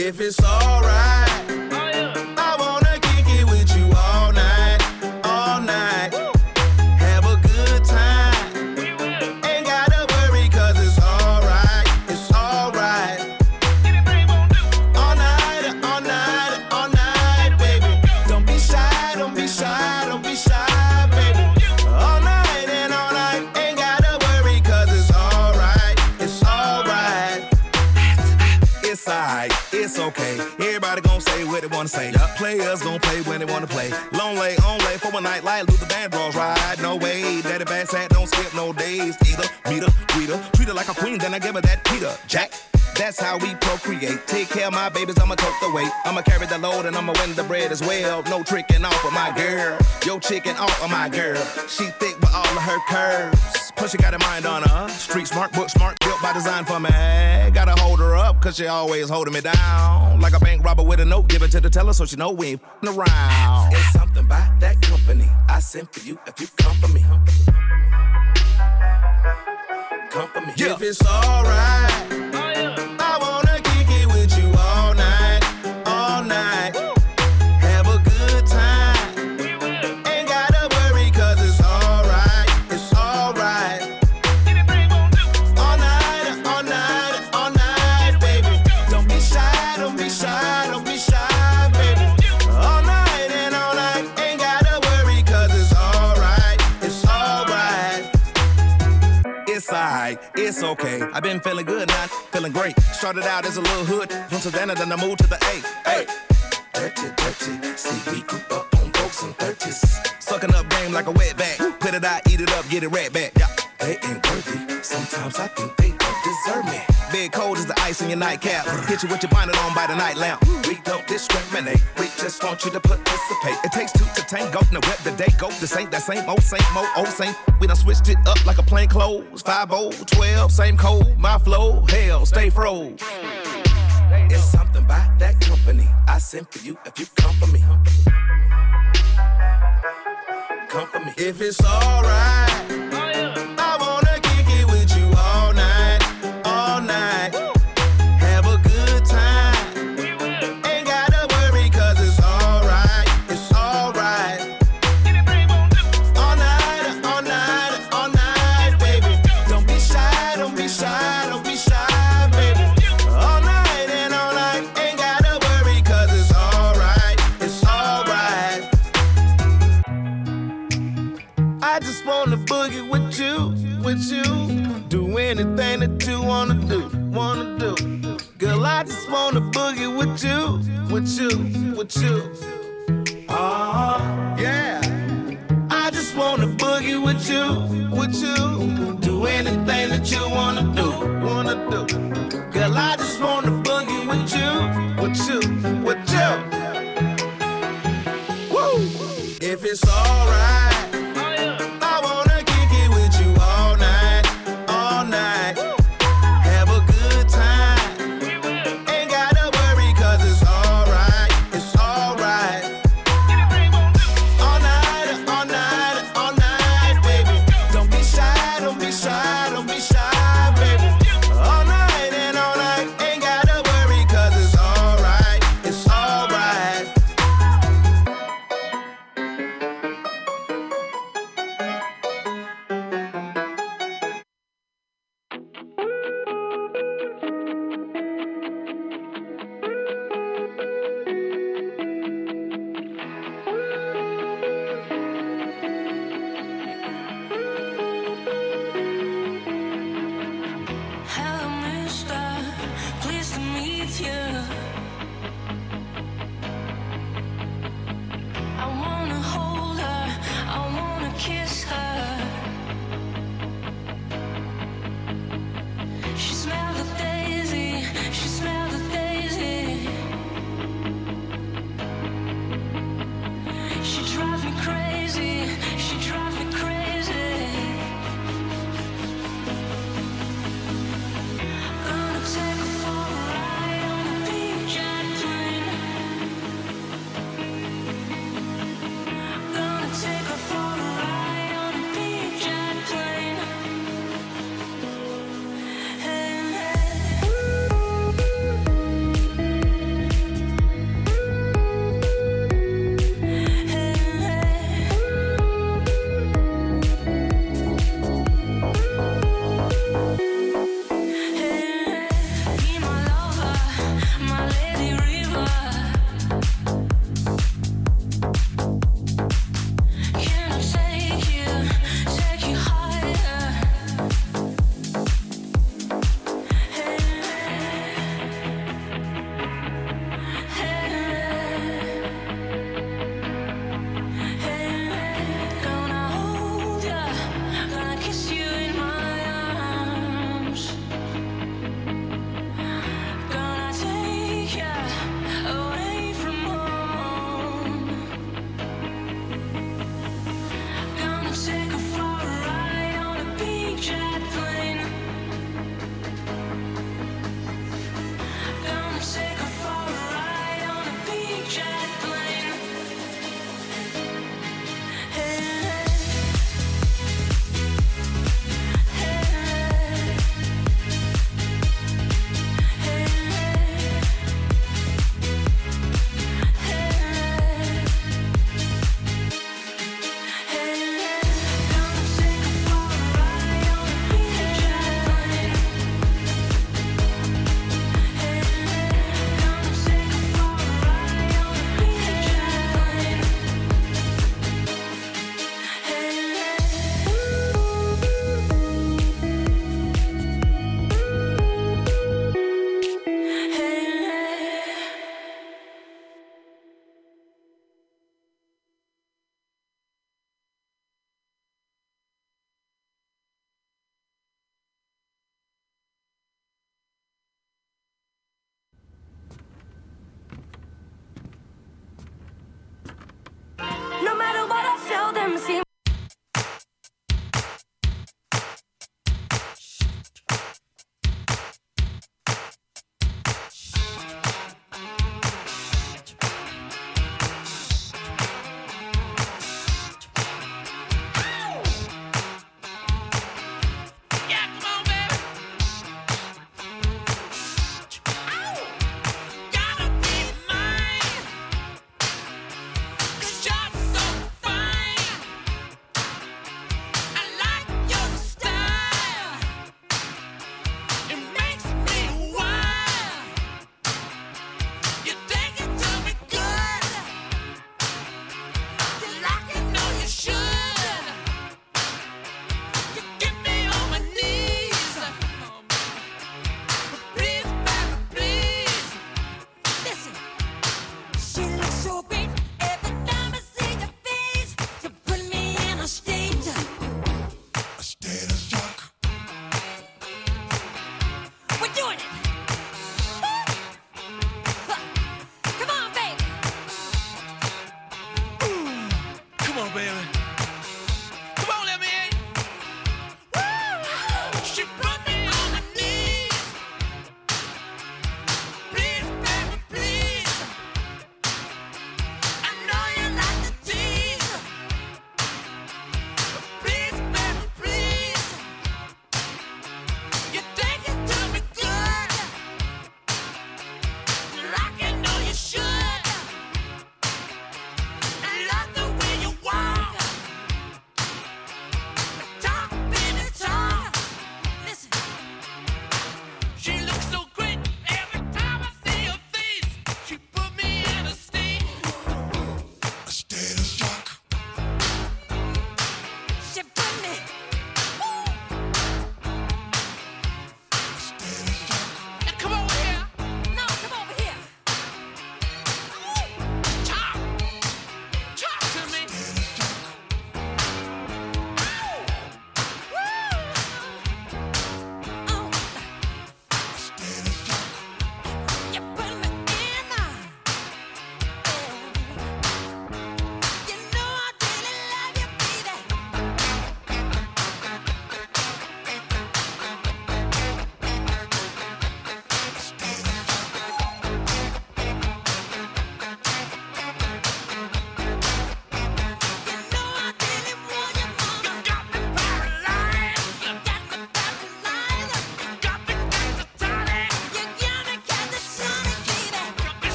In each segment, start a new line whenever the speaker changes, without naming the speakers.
If it's alright, wanna say. Players gon' play when they wanna play. Long lay, on lay for a night like Luther Vandross ride. No way, Daddy Bad Sat don't skip no days. Either meet her, greet her, treat her like a queen, then I give her that Peter Jack. That's how we procreate. Take care of my babies, I'ma tote the weight. I'ma carry the load and I'ma win the bread as well. No tricking off of my girl. Yo, chicken off of my girl. She thick with all of her curves. Plus, she got a mind on her. Street smart, book smart, built by design for me. Gotta hold her up, cause she always holding me down. Like a bank robber with a note, give it to the teller so she know we ain't fing around. It's something about that company. I sent for you if you come for me. Come for me. If it's alright. Okay. I've been feeling good, not feeling great. Started out as a little hood from Savannah, then I moved to the A. Hey. Dirty, dirty. See, we grew up on folks in 30s. Sucking up game like a wet bag. Put it out, eat it up, get it right back. Yeah. They ain't worthy. Sometimes I think Cold as the ice in your nightcap. Hit you with your bonnet on by the night lamp. We don't discriminate. We just want you to participate. It takes two to tango. Now whip the day go. This ain't that same old, same old, old same. We done switched it up like a plain clothes. 5 12, same code. My flow, hell, stay froze. It's something about that company. I sent for you if you come for me. Come for me. If it's alright,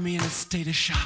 me in a state of shock.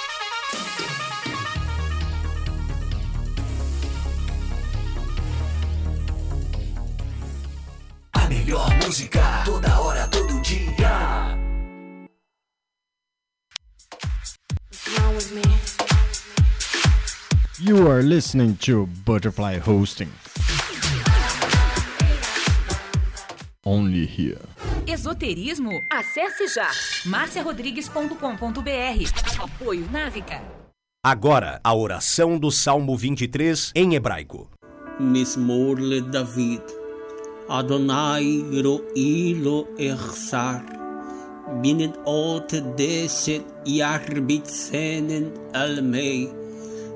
Are listening to Butterfly Hosting. Only here.
Esoterismo? Acesse já marciarodrigues.com.br. Apoio Návica.
Agora, a oração do Salmo 23 em hebraico.
Mismorle David. Adonai ro'ilo echsar. Binnen ot deset yarbitzenen almei.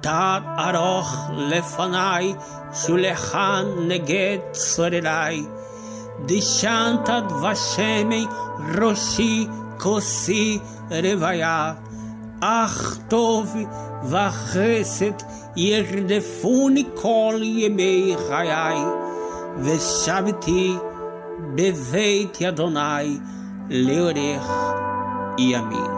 Tad aroch lefanai, shulechan neget sorerai. Dishantad vashemei roshi kosi revaya. Ach tov vachesed yerdefuni kol yemei chayai. Veshaviti beveit Adonai Leorer e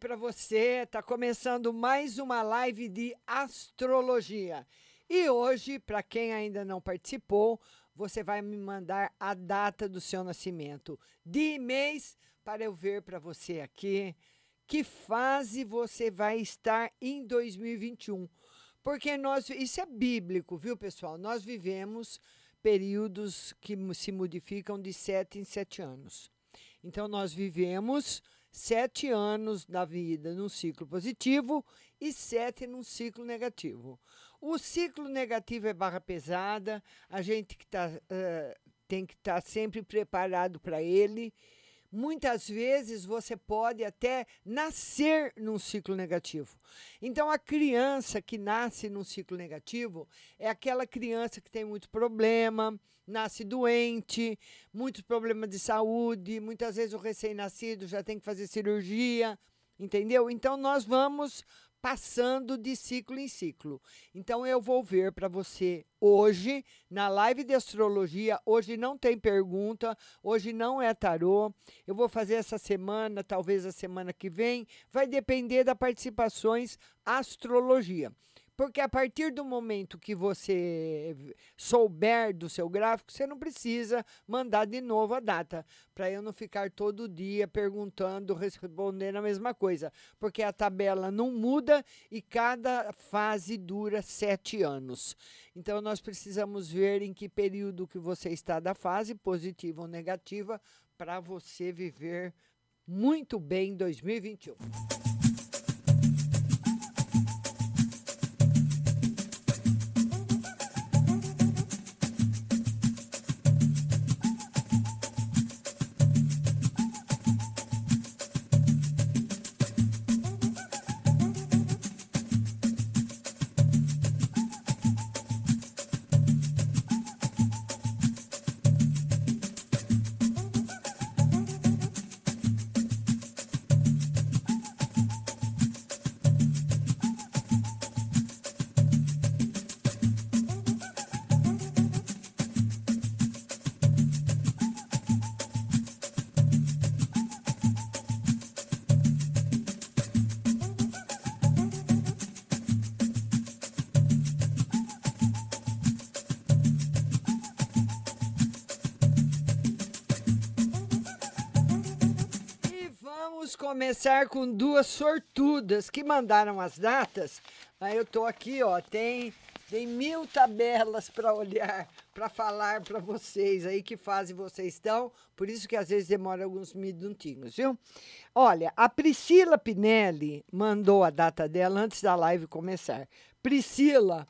Para você. Tá começando mais uma live de astrologia. E hoje, para quem ainda não participou, você vai me mandar a data do seu nascimento, de mês, para eu ver para você aqui que fase você vai estar em 2021. Porque nós, isso é bíblico, viu, pessoal? Nós vivemos períodos que se modificam de sete em sete anos. Então, nós vivemos sete anos da vida num ciclo positivo e sete num ciclo negativo. O ciclo negativo é barra pesada, a gente que tá, eh, tem que estar sempre preparado para ele. Muitas vezes você pode até nascer num ciclo negativo. Então, a criança que nasce num ciclo negativo é aquela criança que tem muito problema, nasce doente, muitos problemas de saúde, muitas vezes o recém-nascido já tem que fazer cirurgia, entendeu? Então, nós vamos passando de ciclo em ciclo. Então, eu vou ver para você hoje, na live de astrologia. Hoje não tem pergunta, hoje não é tarô. Eu vou fazer essa semana, talvez a semana que vem. Vai depender das participações astrologia. Porque a partir do momento que você souber do seu gráfico, você não precisa mandar de novo a data, para eu não ficar todo dia perguntando, respondendo a mesma coisa. Porque a tabela não muda e cada fase dura sete anos. Então, nós precisamos ver em que período que você está da fase, positiva ou negativa, para você viver muito bem em 2021. Começar com duas sortudas que mandaram as datas. Aí eu tô aqui, ó, tem tem mil tabelas para olhar, para falar para vocês aí que fase vocês estão. Por isso que às vezes demora alguns minutinhos, viu? Olha, a Priscila Pinelli mandou a data dela antes da live começar. Priscila,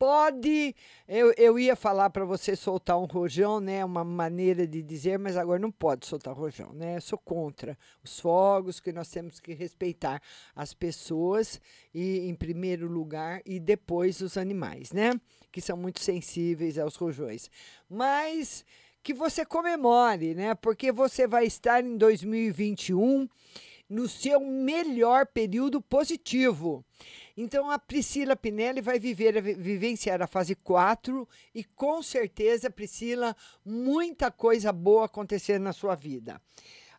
pode. Eu, eu ia falar para você soltar um rojão, né? Uma maneira de dizer, mas agora não pode soltar rojão, né? Eu sou contra os fogos, que nós temos que respeitar as pessoas e, em primeiro lugar, e depois os animais, né? Que são muito sensíveis aos rojões. Mas que você comemore, né? Porque você vai estar em 2021 no seu melhor período positivo. Então a Priscila Pinelli vai viver, vivenciar a fase 4 e com certeza, Priscila, muita coisa boa acontecendo na sua vida.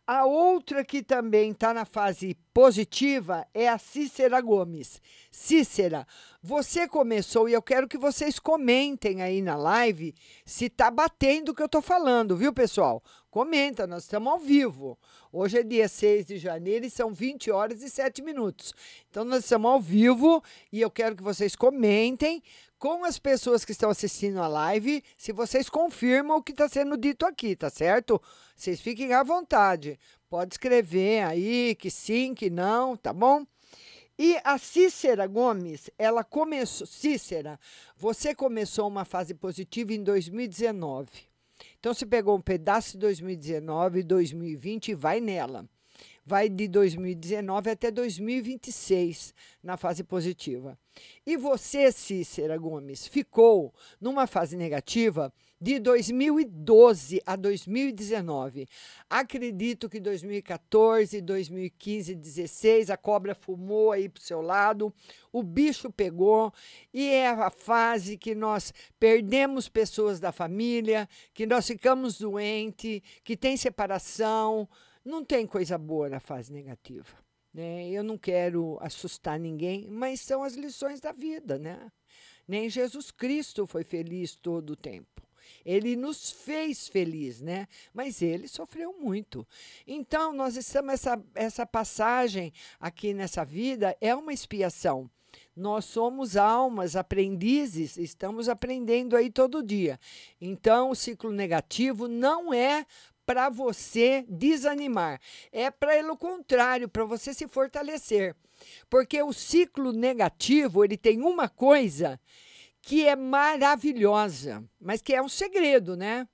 A outra que também está na fase positiva é a Cícera Gomes. Cícera, você começou e eu quero que vocês comentem aí na live se está batendo o que eu estou falando, viu, pessoal? Comenta, nós estamos ao vivo. Hoje é dia 6 de janeiro e são 20 horas e 7 minutos. Então, nós estamos ao vivo e eu quero que vocês comentem com as pessoas que estão assistindo a live, se vocês confirmam o que está sendo dito aqui, tá certo? Vocês fiquem à vontade. Pode escrever aí que sim, que não, tá bom? E a Cícera Gomes, ela começou. Cícera, você começou uma fase positiva em 2019. Então, você pegou um pedaço de 2019 e 2020 e vai nela vai de 2019 até 2026 na fase positiva. E você, Cícera Gomes, ficou numa fase negativa de 2012 a 2019. Acredito que 2014, 2015, 2016 a cobra fumou aí para o seu lado, o bicho pegou e é a fase que nós perdemos pessoas da família, que nós ficamos doentes, que tem separação. Não tem coisa boa na fase negativa. Né? Eu não quero assustar ninguém, mas são as lições da vida. Né? Nem Jesus Cristo foi feliz todo o tempo. Ele nos fez feliz, né? Mas ele sofreu muito. Então, nós estamos essa essa passagem aqui nessa vida é uma expiação. Nós somos almas, aprendizes, estamos aprendendo aí todo dia. Então, o ciclo negativo não é para você desanimar, é para o contrário, para você se fortalecer. Porque o ciclo negativo, ele tem uma coisa que é maravilhosa, mas que é um segredo, né?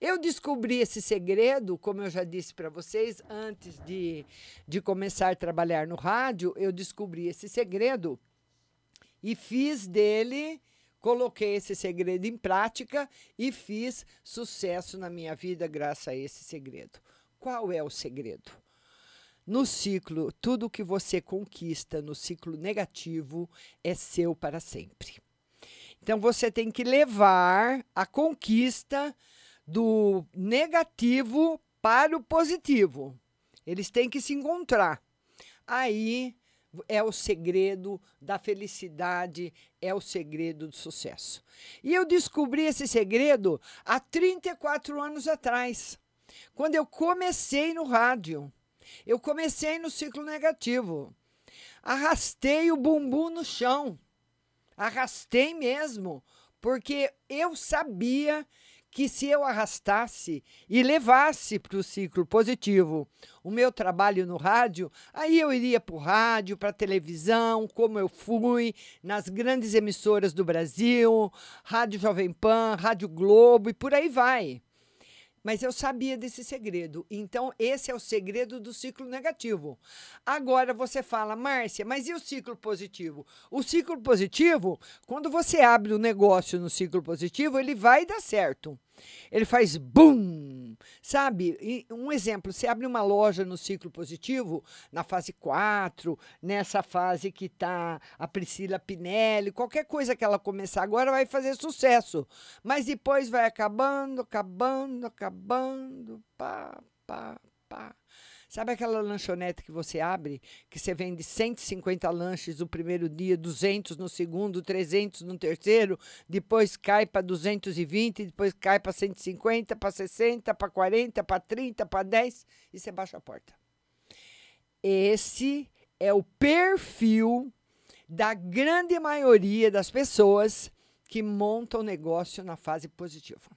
Eu descobri esse segredo, como eu já disse para vocês, antes de, de começar a trabalhar no rádio, eu descobri esse segredo e fiz dele Coloquei esse segredo em prática e fiz sucesso na minha vida graças a esse segredo. Qual é o segredo? No ciclo, tudo que você conquista no ciclo negativo é seu para sempre. Então você tem que levar a conquista do negativo para o positivo. Eles têm que se encontrar. Aí é o segredo da felicidade, é o segredo do sucesso. E eu descobri esse segredo há 34 anos atrás, quando eu comecei no rádio. Eu comecei no ciclo negativo. Arrastei o bumbum no chão. Arrastei mesmo, porque eu sabia que se eu arrastasse e levasse para o ciclo positivo o meu trabalho no rádio, aí eu iria para o rádio, para a televisão, como eu fui nas grandes emissoras do Brasil, Rádio Jovem Pan, Rádio Globo e por aí vai. Mas eu sabia desse segredo. Então, esse é o segredo do ciclo negativo. Agora você fala, Márcia, mas e o ciclo positivo? O ciclo positivo, quando você abre o um negócio no ciclo positivo, ele vai dar certo. Ele faz bum, sabe? um exemplo, você abre uma loja no ciclo positivo, na fase 4, nessa fase que está a Priscila Pinelli, qualquer coisa que ela começar agora vai fazer sucesso. Mas depois vai acabando, acabando, acabando, pá, pá, pá. Sabe aquela lanchonete que você abre, que você vende 150 lanches no primeiro dia, 200 no segundo, 300 no terceiro, depois cai para 220, depois cai para 150, para 60, para 40, para 30, para 10 e você baixa a porta. Esse é o perfil da grande maioria das pessoas que montam negócio na fase positiva.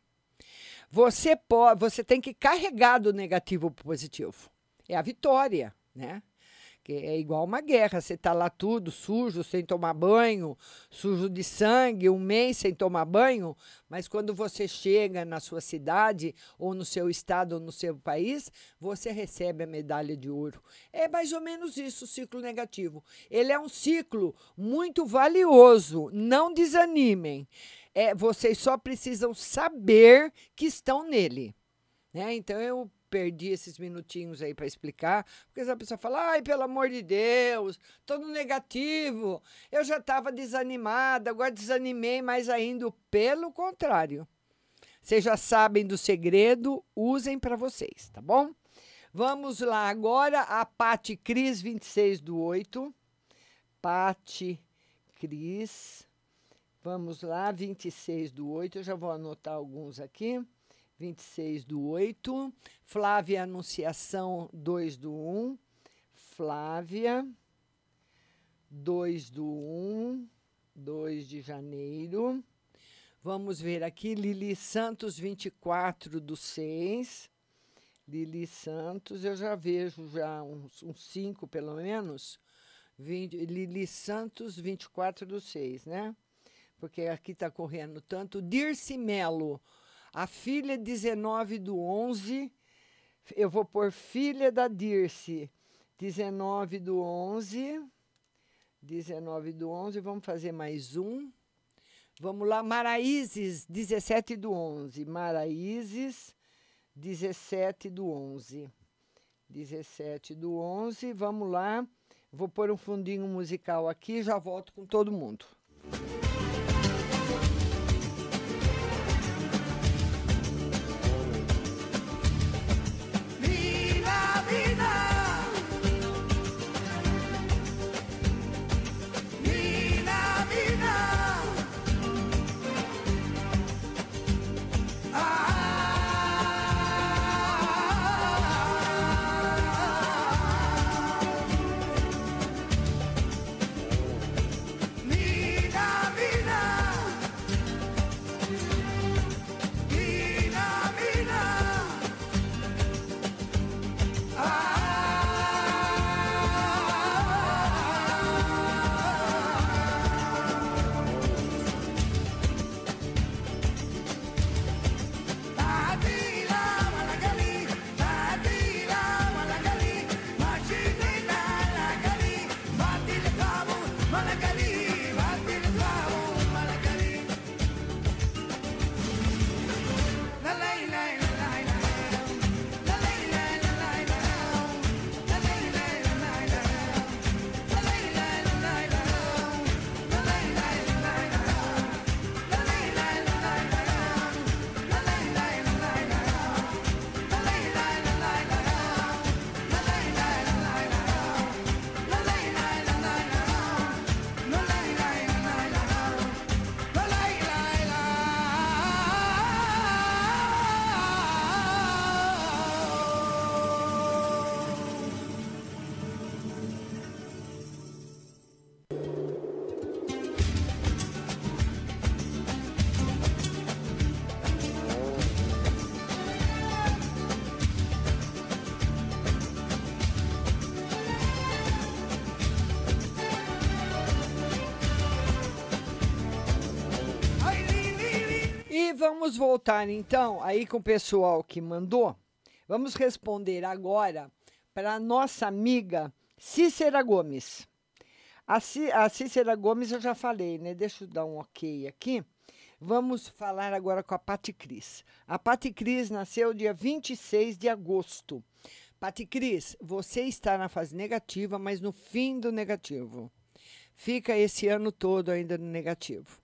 Você pode, você tem que carregar do negativo para o positivo é a vitória, né? Que é igual uma guerra, você está lá tudo sujo, sem tomar banho, sujo de sangue, um mês sem tomar banho, mas quando você chega na sua cidade, ou no seu estado, ou no seu país, você recebe a medalha de ouro. É mais ou menos isso o ciclo negativo. Ele é um ciclo muito valioso, não desanimem. É, vocês só precisam saber que estão nele. Né? Então, eu perdi esses minutinhos aí para explicar, porque a pessoa fala: ai, pelo amor de Deus, tô no negativo, eu já estava desanimada, agora desanimei mais ainda. Pelo contrário. Vocês já sabem do segredo, usem para vocês, tá bom? Vamos lá agora, a Pati Cris, 26 do 8. Pati Cris, vamos lá, 26 do 8. Eu já vou anotar alguns aqui. 26 do 8. Flávia Anunciação, 2 do 1. Flávia, 2 do 1, 2 de janeiro. Vamos ver aqui, Lili Santos, 24 do 6. Lili Santos, eu já vejo já uns, uns cinco, pelo menos. 20, Lili Santos, 24 do 6, né? Porque aqui está correndo tanto. Dirce Melo, a filha 19 do 11. Eu vou pôr filha da Dirce, 19 do 11. 19 do 11, vamos fazer mais um. Vamos lá, Maraízes, 17 do 11. Maraízes, 17 do 11. 17 do 11, vamos lá. Vou pôr um fundinho musical aqui, já volto com todo mundo. E vamos voltar então aí com o pessoal que mandou. Vamos responder agora para nossa amiga Cícera Gomes. A, Cí a Cícera Gomes eu já falei, né? Deixa eu dar um ok aqui. Vamos falar agora com a Pati Cris. A Pati Cris nasceu dia 26 de agosto. Pati Cris, você está na fase negativa, mas no fim do negativo. Fica esse ano todo ainda no negativo.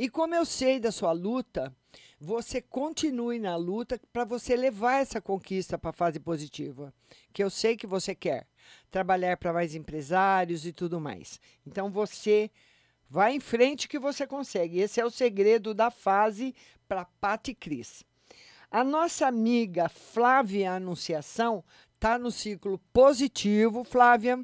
E como eu sei da sua luta, você continue na luta para você levar essa conquista para a fase positiva, que eu sei que você quer. Trabalhar para mais empresários e tudo mais. Então você vai em frente que você consegue. Esse é o segredo da fase para Pati Cris. A nossa amiga Flávia Anunciação está no ciclo positivo, Flávia.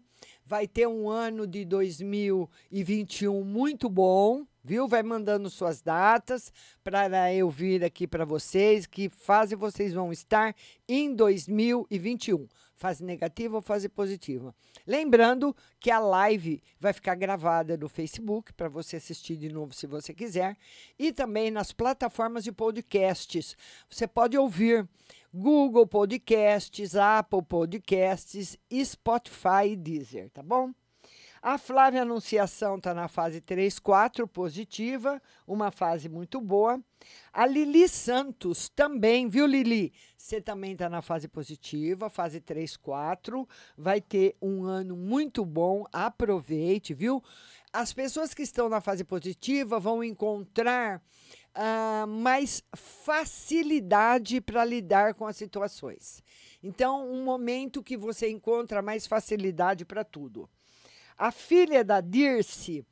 Vai ter um ano de 2021 muito bom viu? Vai mandando suas datas para eu vir aqui para vocês, que fase vocês vão estar em 2021. Fase negativa ou fase positiva. Lembrando que a live vai ficar gravada no Facebook para você assistir de novo se você quiser e também nas plataformas de podcasts. Você pode ouvir Google Podcasts, Apple Podcasts, Spotify e Deezer, tá bom? A Flávia Anunciação está na fase 3, 4, positiva, uma fase muito boa. A Lili Santos também, viu, Lili? Você também está na fase positiva, fase 3, 4. Vai ter um ano muito bom, aproveite, viu? As pessoas que estão na fase positiva vão encontrar ah, mais facilidade para lidar com as situações. Então, um momento que você encontra mais facilidade para tudo. A filha da Dirce,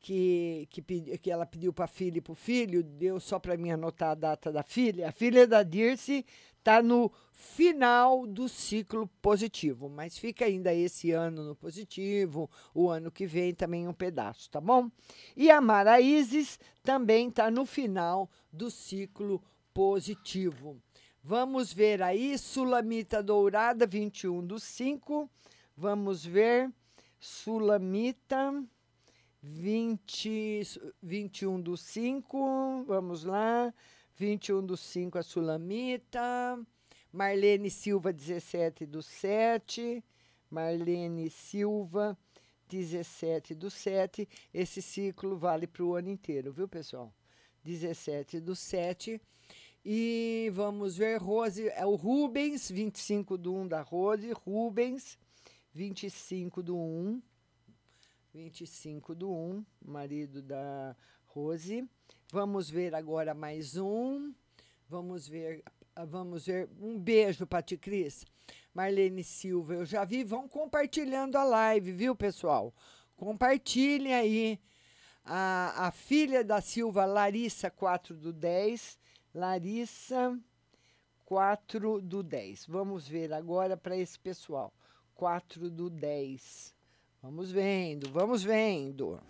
que, que, que ela pediu para a filha e para o filho, deu só para mim anotar a data da filha. A filha da Dirce está no final do ciclo positivo, mas fica ainda esse ano no positivo, o ano que vem também um pedaço, tá bom? E a Maraízes também está no final do ciclo positivo. Vamos ver aí, Sulamita Dourada, 21 do 5. Vamos ver. Sulamita, 20, 21 do 5, vamos lá. 21 do 5 a Sulamita. Marlene Silva, 17 do 7. Marlene Silva, 17 do 7. Esse ciclo vale para o ano inteiro, viu, pessoal? 17 do 7. E vamos ver, Rose, é o Rubens, 25 do 1 da Rose, Rubens, 25 do 1, 25 do 1, marido da Rose. Vamos ver agora mais um. Vamos ver, vamos ver. Um beijo, Pati Cris. Marlene Silva, eu já vi. Vão compartilhando a live, viu, pessoal? Compartilhem aí. A, a filha da Silva, Larissa, 4 do 10. Larissa, 4 do 10. Vamos ver agora para esse pessoal. 4 do 10. Vamos vendo, vamos vendo.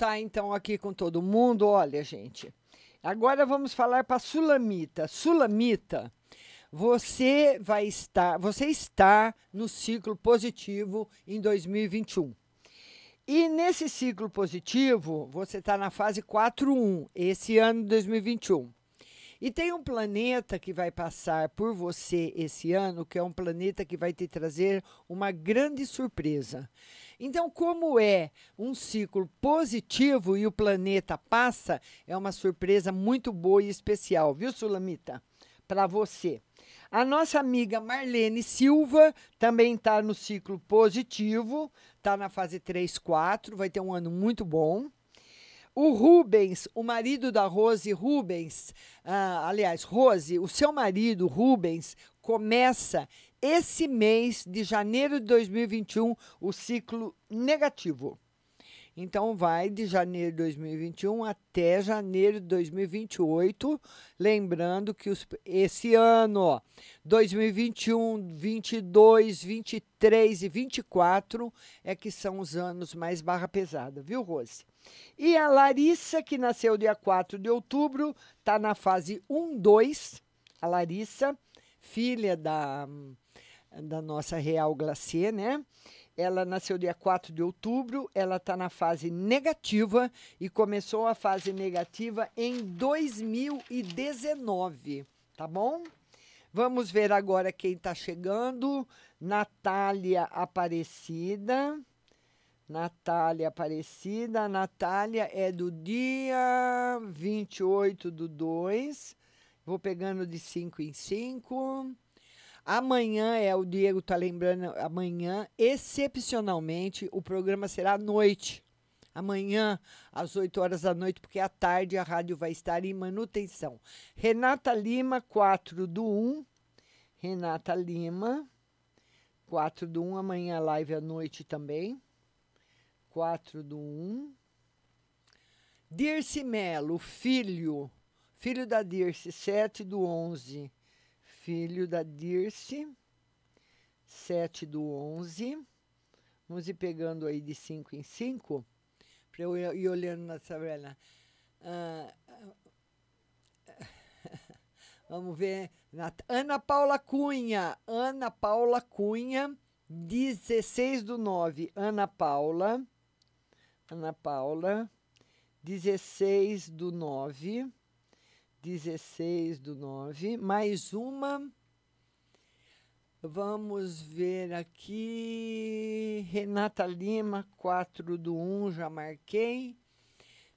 Voltar então aqui com todo mundo. Olha, gente. Agora vamos falar para Sulamita. Sulamita, você vai estar, você está no ciclo positivo em 2021. E nesse ciclo positivo, você está na fase 4.1, esse ano de 2021. E tem um planeta que vai passar por você esse ano, que é um planeta que vai te trazer uma grande surpresa. Então, como é um ciclo positivo e o planeta passa, é uma surpresa muito boa e especial, viu, Sulamita? Para você. A nossa amiga Marlene Silva também está no ciclo positivo, está na fase 3, 4, vai ter um ano muito bom. O Rubens, o marido da Rose Rubens, ah, aliás, Rose, o seu marido Rubens, começa esse mês de janeiro de 2021 o ciclo negativo. Então vai de janeiro de 2021 até janeiro de 2028. Lembrando que os, esse ano, ó, 2021, 22, 23 e 24 é que são os anos mais barra pesada, viu, Rose? E a Larissa, que nasceu dia 4 de outubro, está na fase 1, 2. A Larissa, filha da, da nossa Real Glacier, né? Ela nasceu dia 4 de outubro, ela está na fase negativa e começou a fase negativa em 2019, tá bom? Vamos ver agora quem está chegando. Natália Aparecida. Natália Aparecida. Natália é do dia 28 do 2. Vou pegando de 5 em 5. Amanhã é o Diego tá lembrando, amanhã, excepcionalmente, o programa será à noite. Amanhã, às 8 horas da noite, porque à tarde a rádio vai estar em manutenção. Renata Lima, 4 do 1. Renata Lima, 4 do 1. Amanhã live à noite também. 4 do 1. Dirce Melo, filho, filho da Dirce, 7 do 11 filho da Dirce, 7 do 11. Vamos ir pegando aí de 5 em 5, para eu ir olhando na tabela. Ah, vamos ver. Ana Paula Cunha. Ana Paula Cunha, 16 do 9. Ana Paula. Ana Paula, 16 do 9. 16 do 9. Mais uma. Vamos ver aqui. Renata Lima, 4 do 1, já marquei.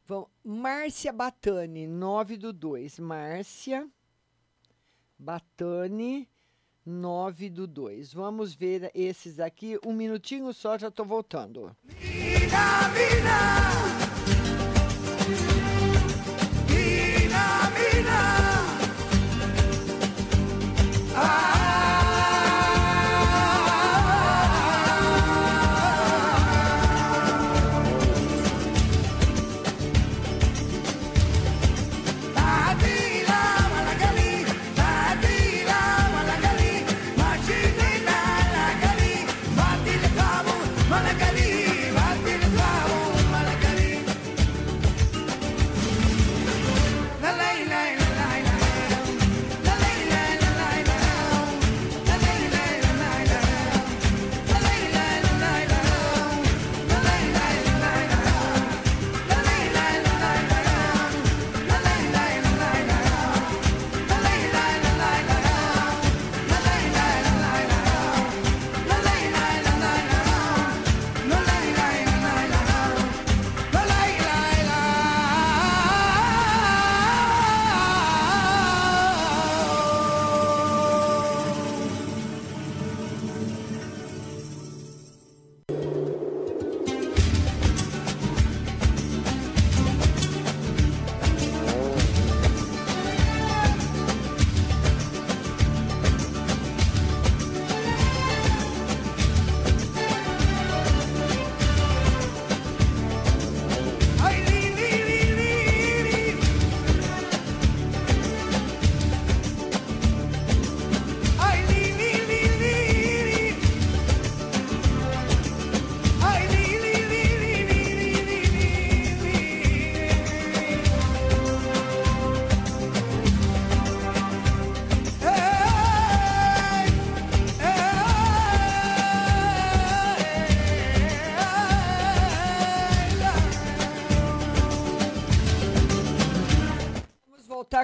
Vamos, Márcia Batani, 9 do 2. Márcia Batani, 9 do 2. Vamos ver esses aqui. Um minutinho só, já estou voltando. Vida,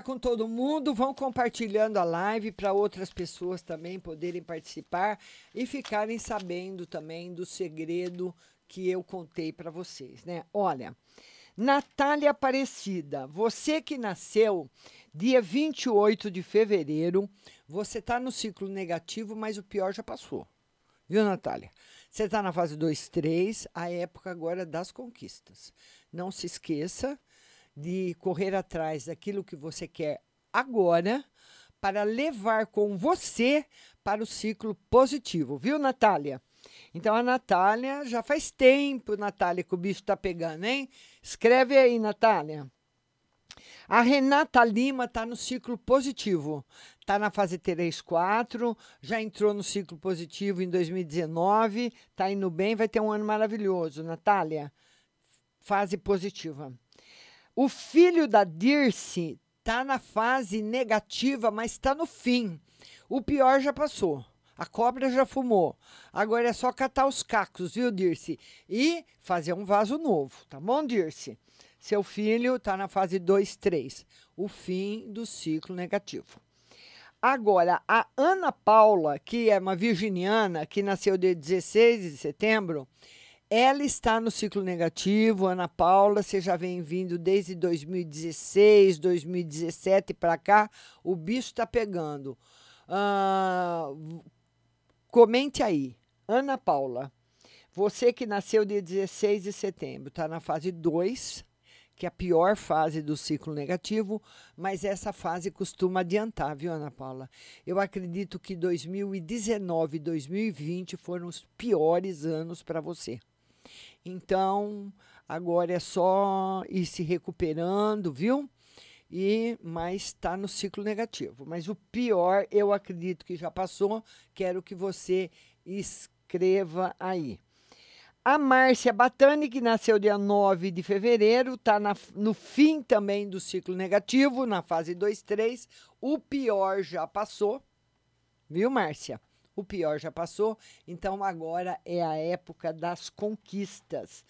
com todo mundo, vão compartilhando a live para outras pessoas também poderem participar e ficarem sabendo também do segredo que eu contei para vocês, né? Olha, Natália Aparecida, você que nasceu dia 28 de fevereiro, você está no ciclo negativo, mas o pior já passou. Viu, Natália? Você está na fase 2, 3, a época agora das conquistas. Não se esqueça de correr atrás daquilo que você quer agora para levar com você para o ciclo positivo, viu, Natália? Então a Natália, já faz tempo, Natália, que o bicho tá pegando, hein? Escreve aí, Natália. A Renata Lima está no ciclo positivo. Está na fase 3, 4, já entrou no ciclo positivo em 2019, está indo bem, vai ter um ano maravilhoso. Natália, fase positiva. O filho da Dirce está na fase negativa, mas está no fim. O pior já passou. A cobra já fumou. Agora é só catar os cacos, viu, Dirce? E fazer um vaso novo, tá bom, Dirce? Seu filho está na fase 2, 3, o fim do ciclo negativo. Agora, a Ana Paula, que é uma virginiana, que nasceu de 16 de setembro, ela está no ciclo negativo. Ana Paula, você já vem vindo desde 2016, 2017 para cá, o bicho está pegando. Uh, comente aí, Ana Paula. Você que nasceu de 16 de setembro, está na fase 2, que é a pior fase do ciclo negativo, mas essa fase costuma adiantar, viu, Ana Paula? Eu acredito que 2019 e 2020 foram os piores anos para você. Então, agora é só ir se recuperando, viu? E mas está no ciclo negativo. Mas o pior, eu acredito que já passou. Quero que você escreva aí. A Márcia Batani, que nasceu dia 9 de fevereiro, está no fim também do ciclo negativo, na fase 2, 3. O pior já passou, viu, Márcia? O pior já passou, então agora é a época das conquistas.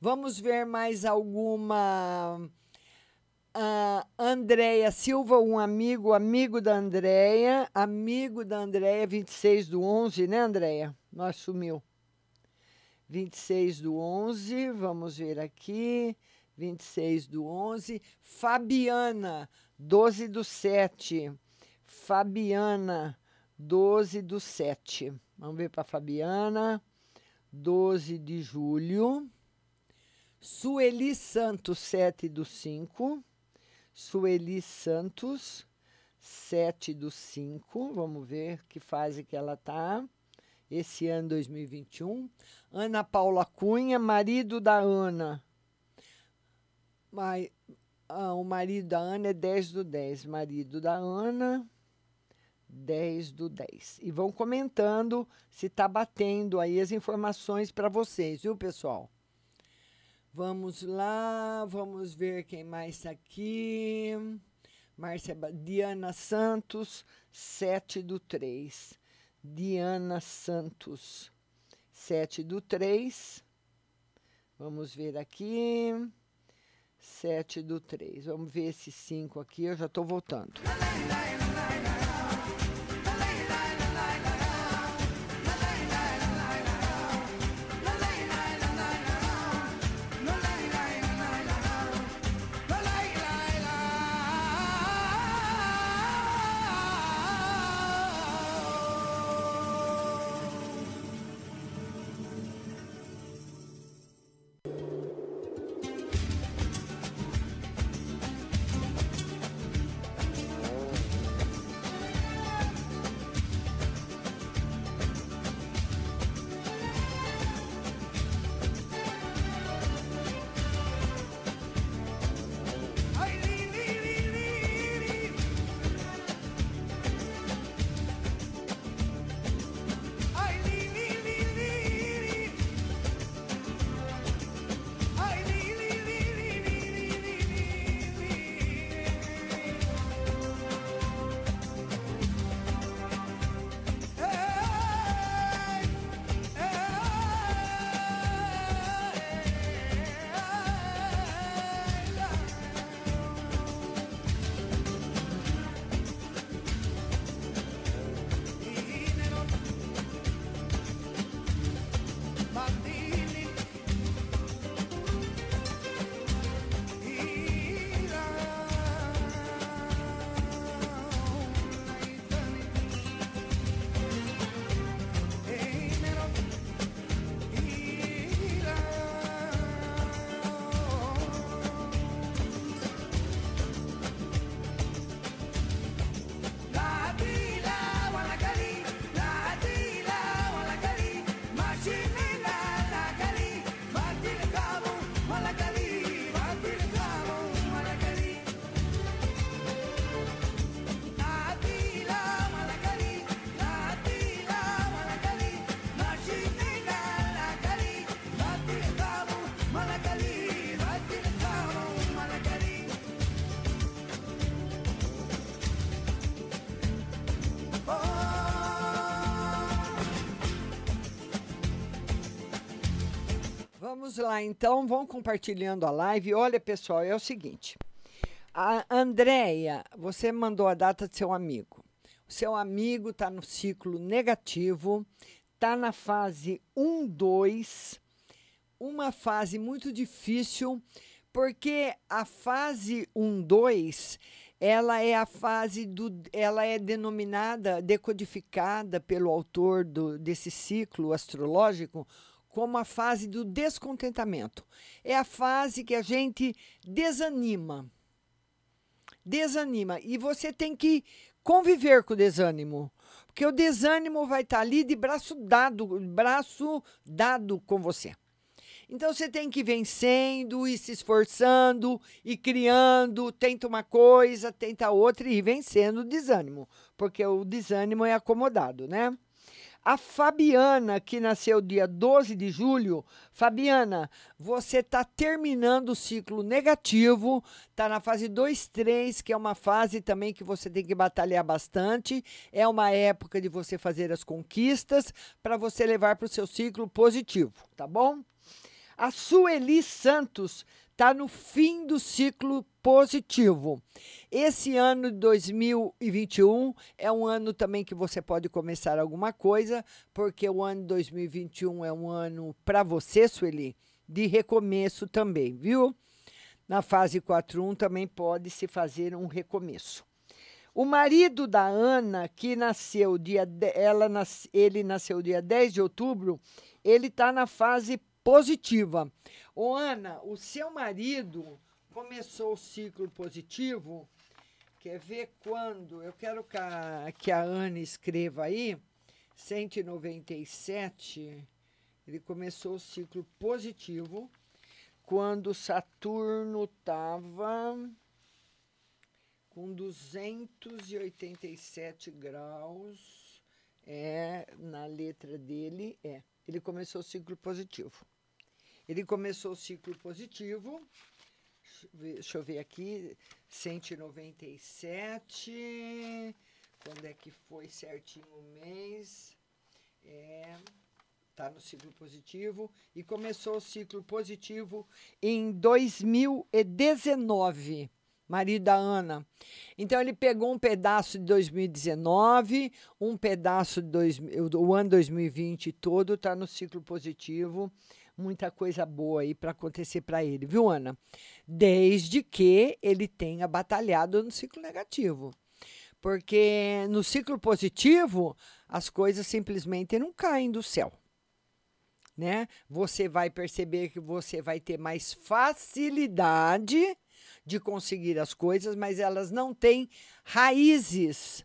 Vamos ver mais alguma. Uh, Andréia Silva, um amigo, amigo da Andréia, amigo da Andréia, 26 do 11, né, Andréia? Nós sumiu. 26 do 11, vamos ver aqui. 26 do 11. Fabiana, 12 do 7. Fabiana, 12 do 7. Vamos ver para Fabiana. 12 de julho. Sueli Santos, 7 do 5. Sueli Santos, 7 do 5. Vamos ver que fase que ela tá esse ano 2021. Ana Paula Cunha, marido da Ana. Mas, ah, o marido da Ana é 10 do 10. Marido da Ana, 10 do 10. E vão comentando se está batendo aí as informações para vocês, viu, pessoal? Vamos lá, vamos ver quem mais está aqui. Márcia Diana Santos, 7 do 3. Diana Santos, 7 do 3. Vamos ver aqui. 7 do 3. Vamos ver esse 5 aqui, eu já estou voltando. Vamos lá, então, vão compartilhando a live. Olha, pessoal, é o seguinte. A Andréia, você mandou a data de seu amigo. O seu amigo está no ciclo negativo, está na fase 1, 2, uma fase muito difícil, porque a fase 1, 2 ela é a fase do ela é denominada decodificada pelo autor do, desse ciclo astrológico como a fase do descontentamento. É a fase que a gente desanima. Desanima. E você tem que conviver com o desânimo porque o desânimo vai estar ali de braço dado braço dado com você. Então você tem que ir vencendo e se esforçando e criando, tenta uma coisa, tenta outra e ir vencendo o desânimo, porque o desânimo é acomodado, né? A Fabiana, que nasceu dia 12 de julho, Fabiana, você está terminando o ciclo negativo, está na fase 2, 3, que é uma fase também que você tem que batalhar bastante. É uma época de você fazer as conquistas para você levar para o seu ciclo positivo, tá bom? A Sueli Santos está no fim do ciclo positivo. Esse ano de 2021 é um ano também que você pode começar alguma coisa, porque o ano de 2021 é um ano para você, Sueli, de recomeço também, viu? Na fase 4.1 também pode se fazer um recomeço. O marido da Ana, que nasceu dia ela ele nasceu dia 10 de outubro, ele está na fase positiva. Ô, Ana, o seu marido começou o ciclo positivo. Quer ver quando? Eu quero que a, que a Ana escreva aí. 197. Ele começou o ciclo positivo quando Saturno estava com 287 graus. É, na letra dele, é. Ele começou o ciclo positivo. Ele começou o ciclo positivo. Deixa eu ver aqui, 197. Quando é que foi certinho o mês? É, tá no ciclo positivo e começou o ciclo positivo em 2019 marido da Ana. Então ele pegou um pedaço de 2019, um pedaço de dois, o ano 2020 todo está no ciclo positivo muita coisa boa aí para acontecer para ele, viu, Ana? Desde que ele tenha batalhado no ciclo negativo. Porque no ciclo positivo, as coisas simplesmente não caem do céu. Né? Você vai perceber que você vai ter mais facilidade de conseguir as coisas, mas elas não têm raízes.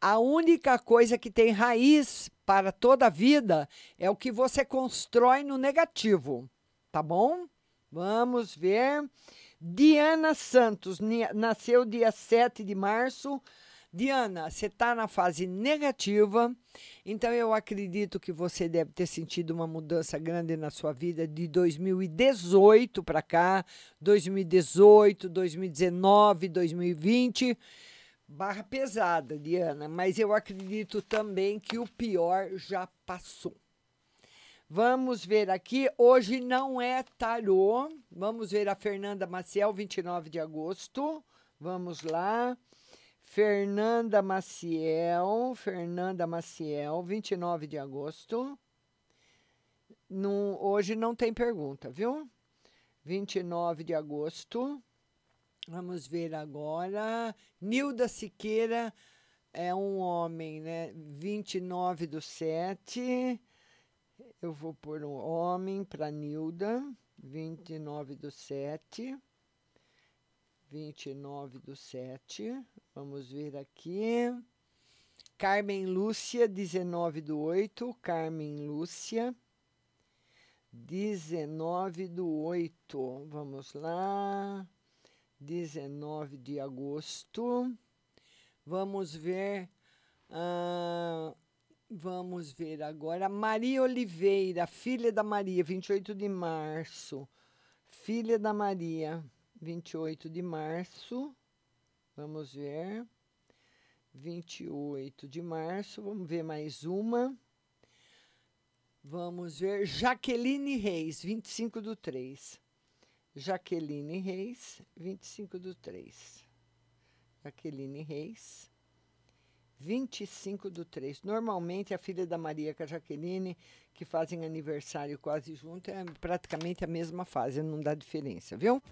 A única coisa que tem raiz para toda a vida é o que você constrói no negativo, tá bom? Vamos ver. Diana Santos nasceu dia 7 de março. Diana, você está na fase negativa, então eu acredito que você deve ter sentido uma mudança grande na sua vida de 2018 para cá, 2018, 2019, 2020 barra pesada, Diana, mas eu acredito também que o pior já passou. Vamos ver aqui, hoje não é tarô. Vamos ver a Fernanda Maciel, 29 de agosto. Vamos lá. Fernanda Maciel, Fernanda Maciel, 29 de agosto. No, hoje não tem pergunta, viu? 29 de agosto. Vamos ver agora. Nilda Siqueira é um homem, né? 29 do 7. Eu vou pôr um homem para Nilda. 29 do 7. 29 do 7. Vamos ver aqui. Carmen Lúcia, 19 do 8. Carmen Lúcia. 19 do 8. Vamos lá. 19 de agosto. Vamos ver. Ah, vamos ver agora. Maria Oliveira, filha da Maria, 28 de março. Filha da Maria, 28 de março. Vamos ver. 28 de março. Vamos ver mais uma. Vamos ver. Jaqueline Reis, 25 do 3. Jaqueline Reis, 25 do 3. Jaqueline Reis, 25 do 3. Normalmente a filha da Maria com a Jaqueline, que fazem aniversário quase junto, é praticamente a mesma fase, não dá diferença, viu?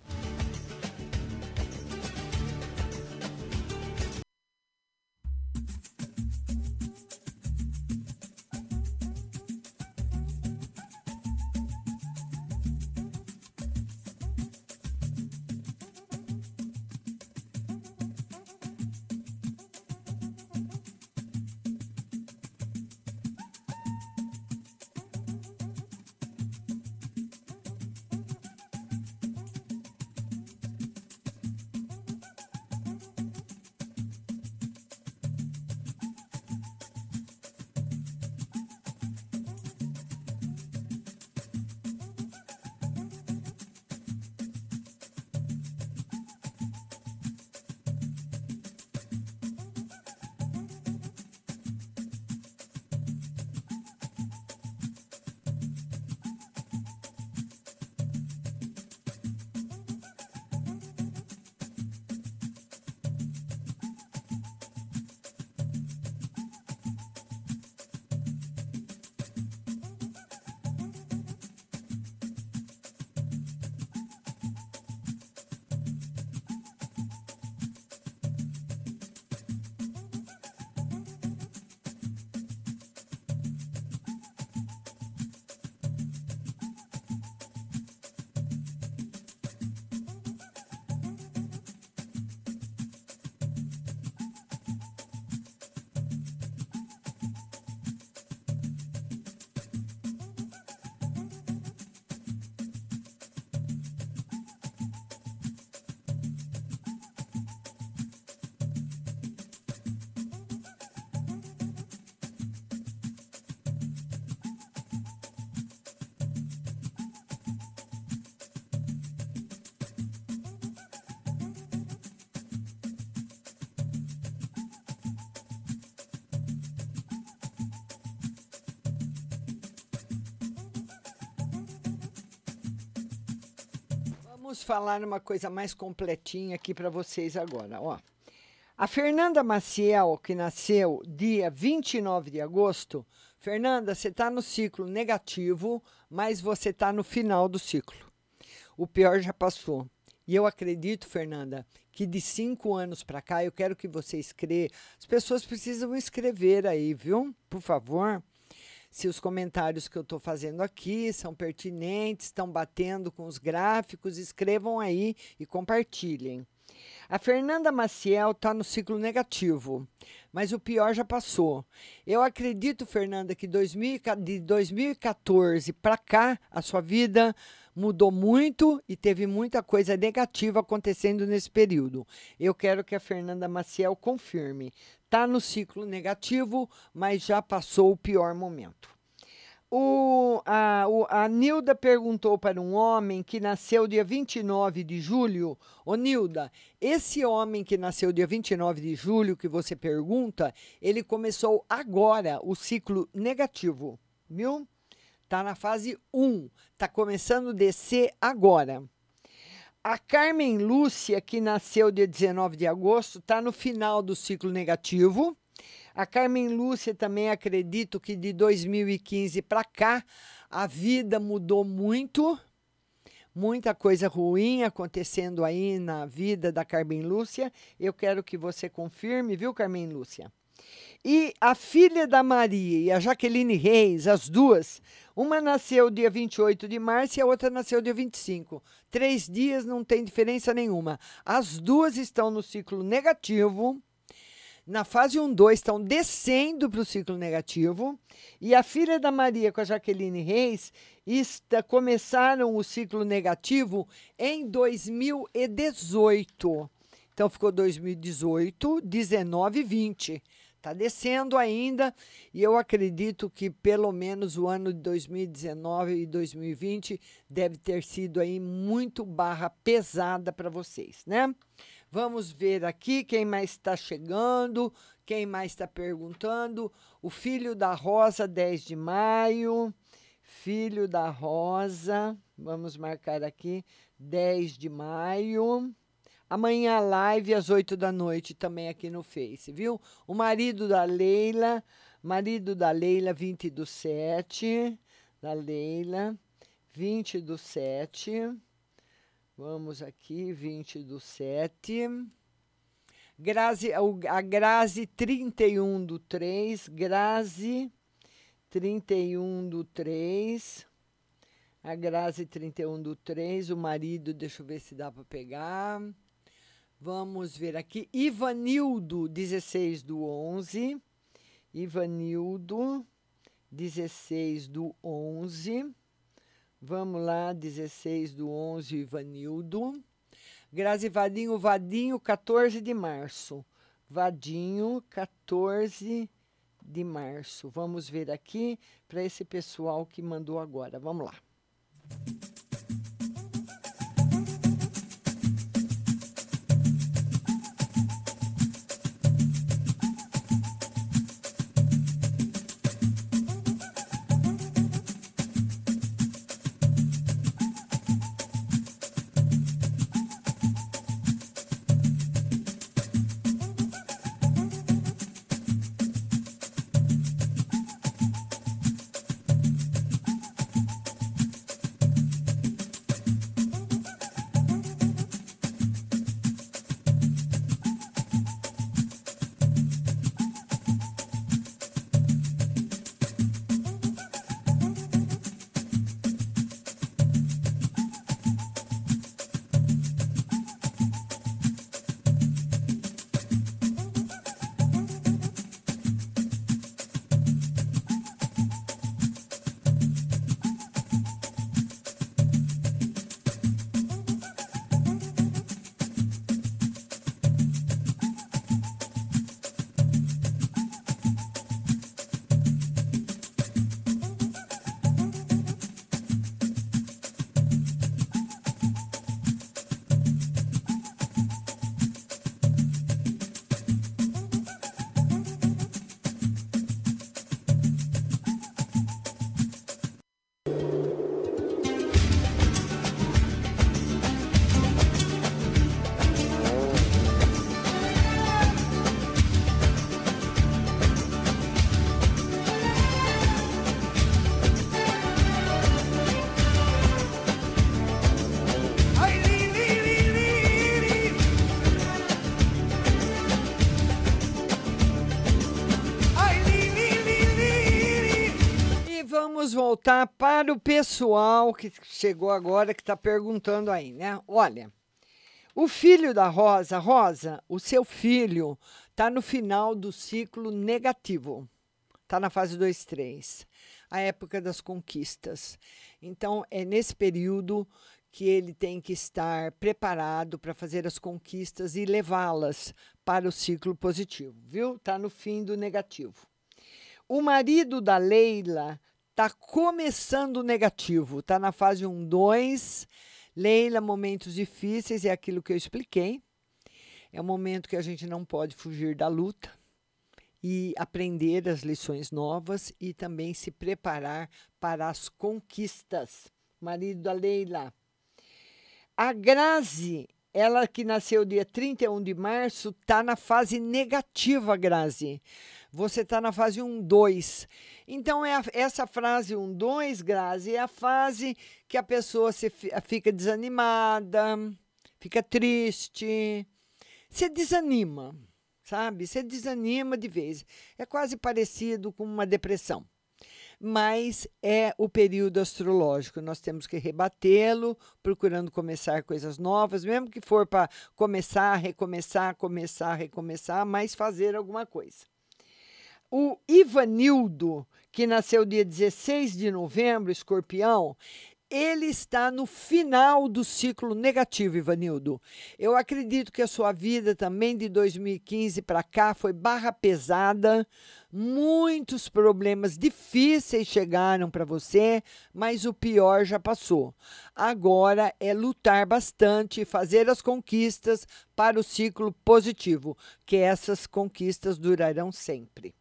Falar uma coisa mais completinha aqui para vocês agora, ó. A Fernanda Maciel, que nasceu dia 29 de agosto, Fernanda, você está no ciclo negativo, mas você está no final do ciclo. O pior já passou. E eu acredito, Fernanda, que de cinco anos para cá, eu quero que você escreva. As pessoas precisam escrever aí, viu? Por favor se os comentários que eu estou fazendo aqui são pertinentes, estão batendo com os gráficos, escrevam aí e compartilhem. A Fernanda Maciel está no ciclo negativo, mas o pior já passou. Eu acredito, Fernanda, que 2000, de 2014 para cá, a sua vida mudou muito e teve muita coisa negativa acontecendo nesse período. Eu quero que a Fernanda Maciel confirme está no ciclo negativo, mas já passou o pior momento. O, a, o, a Nilda perguntou para um homem que nasceu dia 29 de julho. Ô Nilda, esse homem que nasceu dia 29 de julho, que você pergunta, ele começou agora o ciclo negativo, viu? Está na fase 1, está começando a descer agora. A Carmen Lúcia, que nasceu dia 19 de agosto, está no final do ciclo negativo. A Carmen Lúcia também acredito que de 2015 para cá a vida mudou muito. Muita coisa ruim acontecendo aí na vida da Carmen Lúcia. Eu quero que você confirme, viu, Carmen Lúcia? E a filha da Maria e a Jaqueline Reis, as duas, uma nasceu dia 28 de março e a outra nasceu dia 25. Três dias não tem diferença nenhuma. As duas estão no ciclo negativo. Na fase 1, 2 estão descendo para o ciclo negativo. E a filha da Maria com a Jaqueline Reis está, começaram o ciclo negativo em 2018. Então ficou 2018, 19 e 20. Está descendo ainda e eu acredito que pelo menos o ano de 2019 e 2020 deve ter sido aí muito barra pesada para vocês, né? Vamos ver aqui quem mais está chegando, quem mais está perguntando. O filho da Rosa, 10 de maio. Filho da Rosa, vamos marcar aqui, 10 de maio. Amanhã live às 8 da noite também aqui no Face, viu? O marido da Leila, marido da Leila, 20 do 7, da Leila, 20 do 7. Vamos aqui, 20 do 7. Grazi, a Grazi 31 do 3, Grazi 31 do 3. A Grazi 31 do 3, o marido, deixa eu ver se dá para pegar. Vamos ver aqui. Ivanildo, 16 do 11. Ivanildo, 16 do 11. Vamos lá, 16 do 11, Ivanildo. Grazi Vadinho, Vadinho, 14 de março. Vadinho, 14 de março. Vamos ver aqui para esse pessoal que mandou agora. Vamos lá. Voltar para o pessoal que chegou agora, que está perguntando aí, né? Olha, o filho da Rosa, Rosa, o seu filho está no final do ciclo negativo. Está na fase 2, 3, a época das conquistas. Então, é nesse período que ele tem que estar preparado para fazer as conquistas e levá-las para o ciclo positivo, viu? Está no fim do negativo. O marido da Leila está começando negativo, está na fase 1, 2. Leila, momentos difíceis, é aquilo que eu expliquei. É um momento que a gente não pode fugir da luta e aprender as lições novas e também se preparar para as conquistas. Marido da Leila. A Grazi, ela que nasceu dia 31 de março, está na fase negativa, Grazi. Você está na fase 1, 2. Então, é a, essa frase 1, 2, Grazi, é a fase que a pessoa se, fica desanimada, fica triste, se desanima, sabe? Se desanima de vez. É quase parecido com uma depressão. Mas é o período astrológico. Nós temos que rebatê-lo, procurando começar coisas novas, mesmo que for para começar, recomeçar, começar, recomeçar, mas fazer alguma coisa. O Ivanildo, que nasceu dia 16 de novembro, escorpião, ele está no final do ciclo negativo, Ivanildo. Eu acredito que a sua vida também de 2015 para cá foi barra pesada, muitos problemas difíceis chegaram para você, mas o pior já passou. Agora é lutar bastante, fazer as conquistas para o ciclo positivo, que essas conquistas durarão sempre.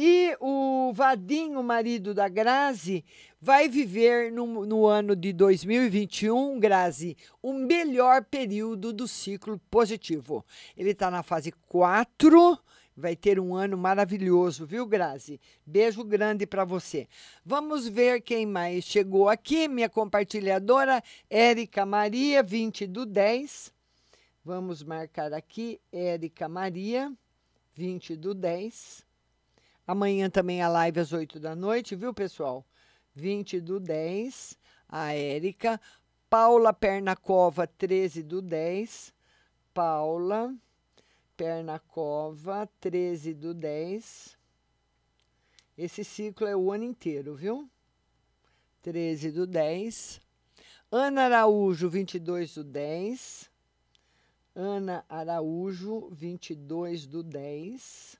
E o Vadinho, marido da Grazi, vai viver no, no ano de 2021, Grazi, o melhor período do ciclo positivo. Ele está na fase 4, vai ter um ano maravilhoso, viu, Grazi? Beijo grande para você. Vamos ver quem mais chegou aqui. Minha compartilhadora, Érica Maria, 20 do 10. Vamos marcar aqui, Érica Maria, 20 do 10. Amanhã também a live às 8 da noite, viu, pessoal? 20 do 10. A Érica. Paula Pernacova, 13 do 10. Paula Pernacova, 13 do 10. Esse ciclo é o ano inteiro, viu? 13 do 10. Ana Araújo, 22 do 10. Ana Araújo, 22 do 10.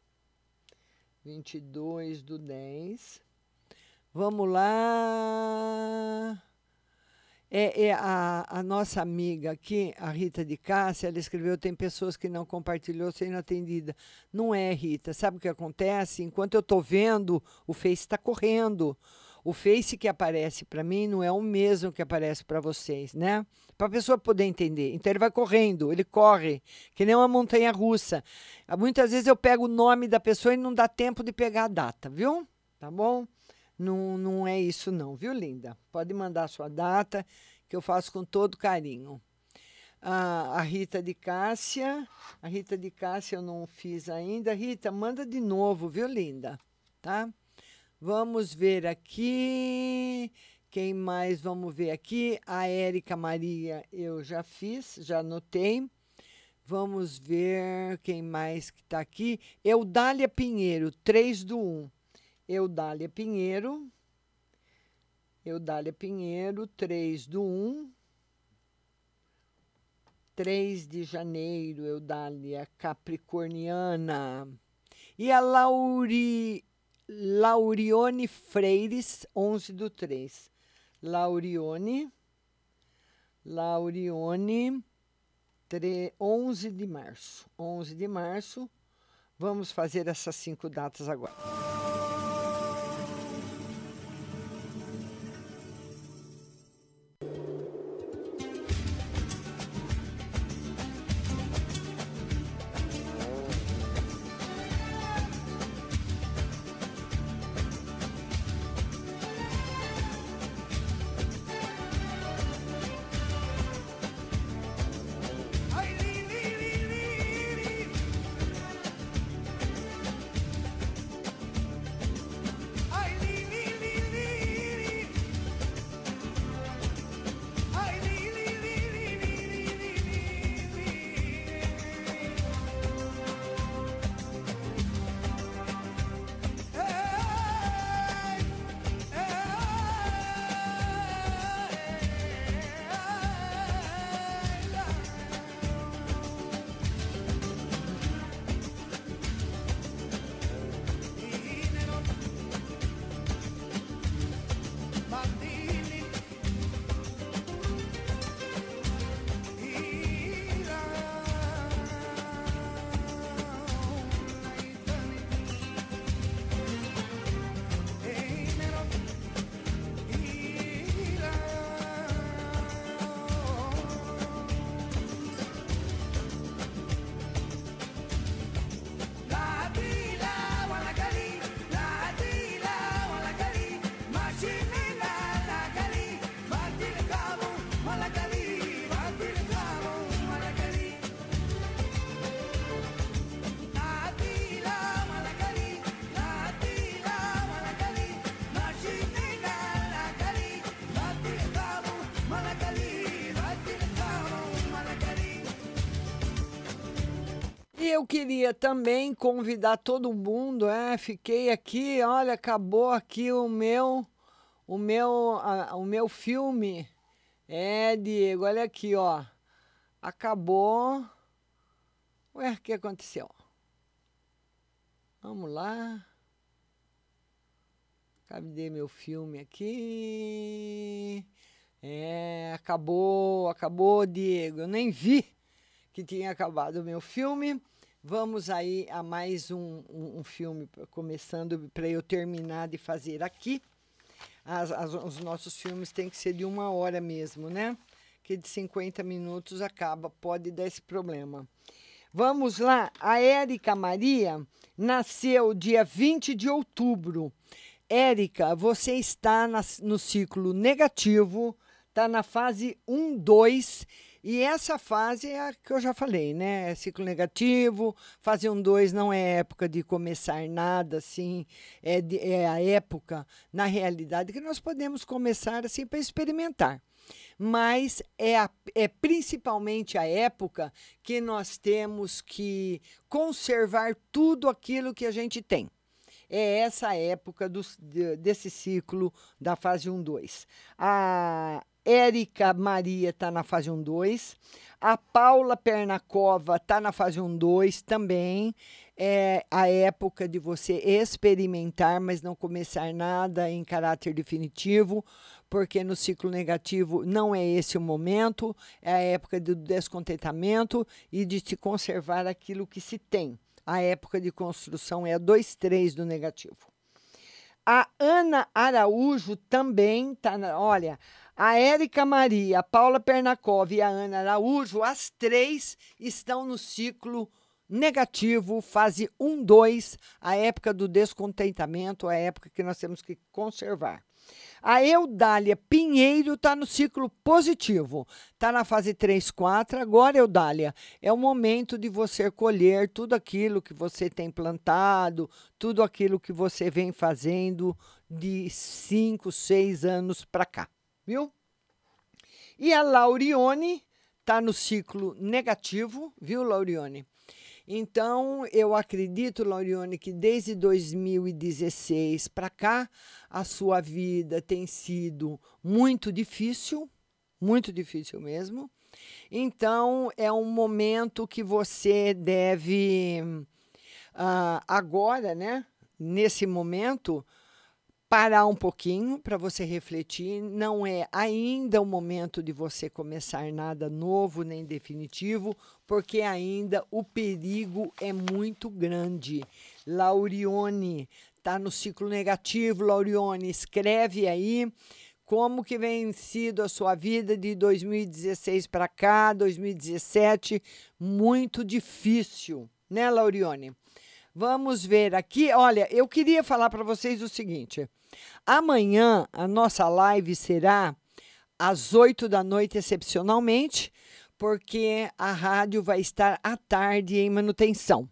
22 do 10. Vamos lá. É, é a, a, nossa amiga aqui, a Rita de Cássia, ela escreveu: tem pessoas que não compartilhou sendo atendida. Não é, Rita. Sabe o que acontece? Enquanto eu estou vendo, o Face está correndo. O Face que aparece para mim não é o mesmo que aparece para vocês, né? Para a pessoa poder entender. Então ele vai correndo, ele corre, que nem uma montanha russa. Muitas vezes eu pego o nome da pessoa e não dá tempo de pegar a data, viu? Tá bom? Não, não é isso, não, viu, linda? Pode mandar a sua data, que eu faço com todo carinho. Ah, a Rita de Cássia. A Rita de Cássia eu não fiz ainda. Rita, manda de novo, viu, linda? Tá? Vamos ver aqui. Quem mais vamos ver aqui? A Érica Maria eu já fiz, já anotei. Vamos ver quem mais que está aqui. Eudália Pinheiro, 3 do 1. Eudália Pinheiro. Eudália Pinheiro, 3 do 1. 3 de janeiro, Eudália Capricorniana. E a Lauri, Laurione Freires, 11 do 3. Laurione. Laurione, 3, 11 de março. 11 de março. Vamos fazer essas cinco datas agora. Eu queria também convidar todo mundo, é, fiquei aqui, olha, acabou aqui o meu o meu a, o meu filme. É, Diego, olha aqui, ó. Acabou. Ué, o que aconteceu? Vamos lá. Cadê meu filme aqui? É, acabou, acabou, Diego. Eu nem vi que tinha acabado o meu filme. Vamos aí a mais um, um, um filme, começando para eu terminar de fazer aqui. As- as- os nossos filmes têm que ser de uma hora mesmo, né? Que de 50 minutos acaba, pode dar esse problema. Vamos lá, a Érica Maria nasceu dia 20 de outubro. Érica, você está nas- no ciclo negativo, está na fase 1, 2, e essa fase é a que eu já falei, né? É ciclo negativo, fase 1, 2 não é época de começar nada, assim, é, de- é a época, na realidade, que nós podemos começar assim para experimentar mas é, a- é principalmente a época que nós temos que conservar tudo aquilo que a gente tem. É essa época de- desse ciclo da fase 1, 2. A Érica Maria está na fase 1, 2. A Paula Pernacova está na fase 1, 2 também. É a época de você experimentar, mas não começar nada em caráter definitivo, porque no ciclo negativo não é esse o momento, é a época do descontentamento e de se conservar aquilo que se tem. A época de construção é a 2, 3 do negativo. A Ana Araújo também está. Olha, a Érica Maria, a Paula Pernakov e a Ana Araújo, as três estão no ciclo negativo, fase 1, 2, a época do descontentamento, a época que nós temos que conservar. A Eudália Pinheiro está no ciclo positivo, está na fase 3, 4. Agora, Eudália, é o momento de você colher tudo aquilo que você tem plantado, tudo aquilo que você vem fazendo de 5, 6 anos para cá, viu? E a Laurione está no ciclo negativo, viu, Laurione? Então, eu acredito, Laurione, que desde 2016 para cá, a sua vida tem sido muito difícil, muito difícil mesmo. Então, é um momento que você deve, ah, agora, né, nesse momento, parar um pouquinho para você refletir. Não é ainda o momento de você começar nada novo nem definitivo, porque ainda o perigo é muito grande. Laurione está no ciclo negativo. Laurione, escreve aí como que vem sido a sua vida de 2016 para cá, 2017, muito difícil, né, Laurione? Vamos ver aqui. Olha, eu queria falar para vocês o seguinte: amanhã a nossa live será às 8 da noite, excepcionalmente, porque a rádio vai estar à tarde em manutenção.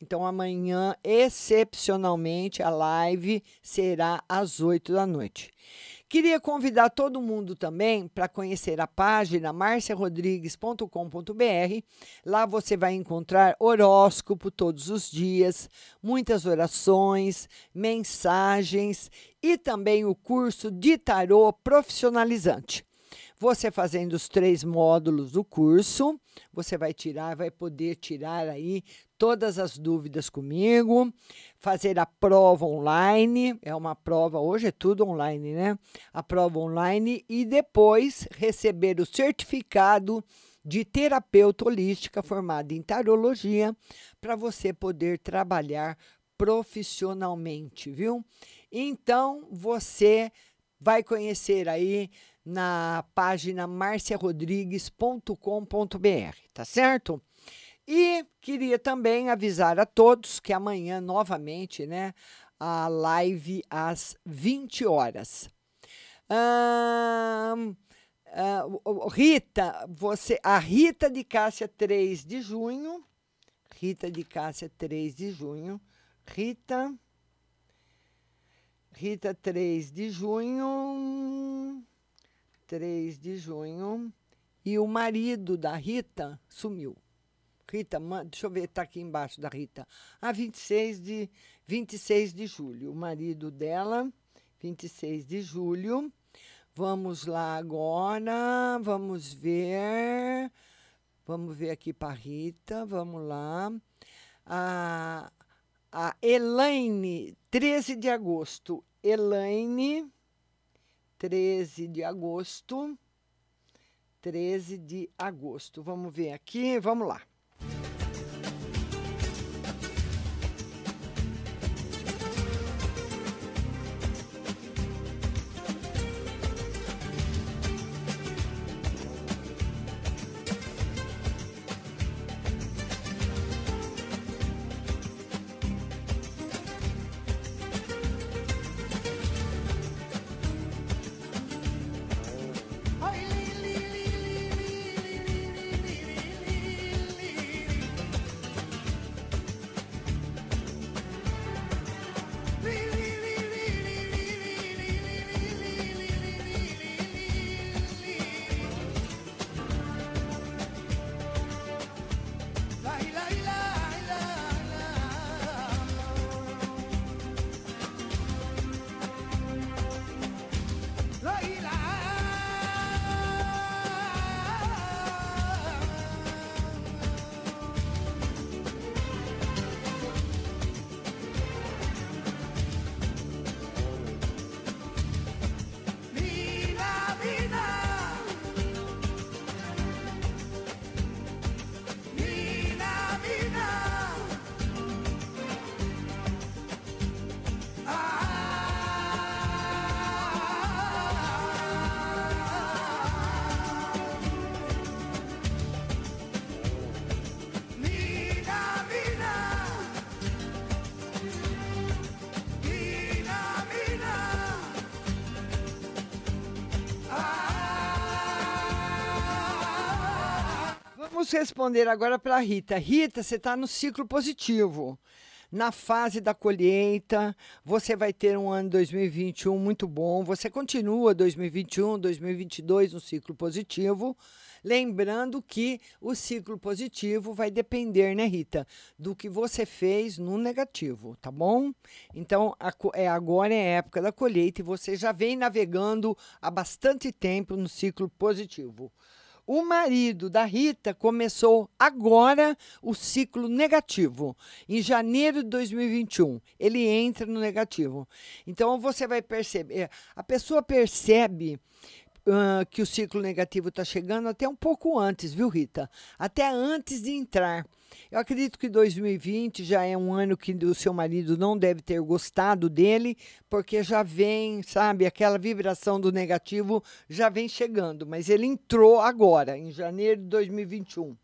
Então, amanhã, excepcionalmente, a live será às 8 da noite. Queria convidar todo mundo também para conhecer a página marciarodrigues.com.br. Lá você vai encontrar horóscopo todos os dias, muitas orações, mensagens e também o curso de tarô profissionalizante. Você fazendo os três módulos do curso, você vai tirar, vai poder tirar aí todas as dúvidas comigo, fazer a prova online, é uma prova, hoje é tudo online, né? A prova online e depois receber o certificado de terapeuta holística formada em tarologia para você poder trabalhar profissionalmente, viu? Então, você vai conhecer aí na página marciarodrigues.com.br, tá certo? E queria também avisar a todos que amanhã, novamente, né, a live às 20 horas. O- o- Rita, você, a Rita de Cássia, 3 de junho. Rita de Cássia, 3 de junho. Rita. Rita, 3 de junho. 3 de junho. E o marido da Rita sumiu. Rita, deixa eu ver, está aqui embaixo da Rita. Ah, 26 de, 26 de julho. O marido dela, 26 de julho. Vamos lá agora, vamos ver. Vamos ver aqui para Rita, vamos lá. A, a Elaine, 13 de agosto. Elaine, 13 de agosto. 13 de agosto. Vamos ver aqui, vamos lá. Vamos responder agora para Rita. Rita, você está no ciclo positivo. Na fase da colheita, você vai ter um ano 2021 muito bom. Você continua 2021, 2022 no ciclo positivo. Lembrando que o ciclo positivo vai depender, né, Rita, do que você fez no negativo, tá bom? Então, a, é, agora é a época da colheita e você já vem navegando há bastante tempo no ciclo positivo. O marido da Rita começou agora o ciclo negativo. Em janeiro de 2021, ele entra no negativo. Então você vai perceber, a pessoa percebe uh, que o ciclo negativo está chegando até um pouco antes, viu, Rita? Até antes de entrar. Eu acredito que 2020 já é um ano que o seu marido não deve ter gostado dele, porque já vem, sabe, aquela vibração do negativo já vem chegando, mas ele entrou agora, em janeiro de 2021.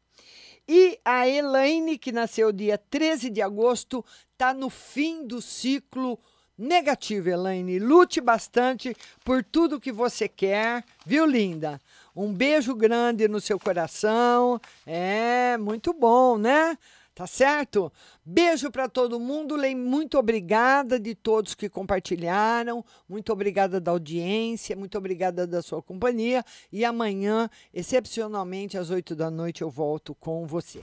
E a Elaine, que nasceu dia 13 de agosto, está no fim do ciclo negativa, Elaine. Lute bastante por tudo que você quer, viu, linda? Um beijo grande no seu coração. É, muito bom, né? Tá certo? Beijo para todo mundo. Lei, muito obrigada de todos que compartilharam. Muito obrigada da audiência. Muito obrigada da sua companhia. E amanhã, excepcionalmente, às 8 da noite, eu volto com você.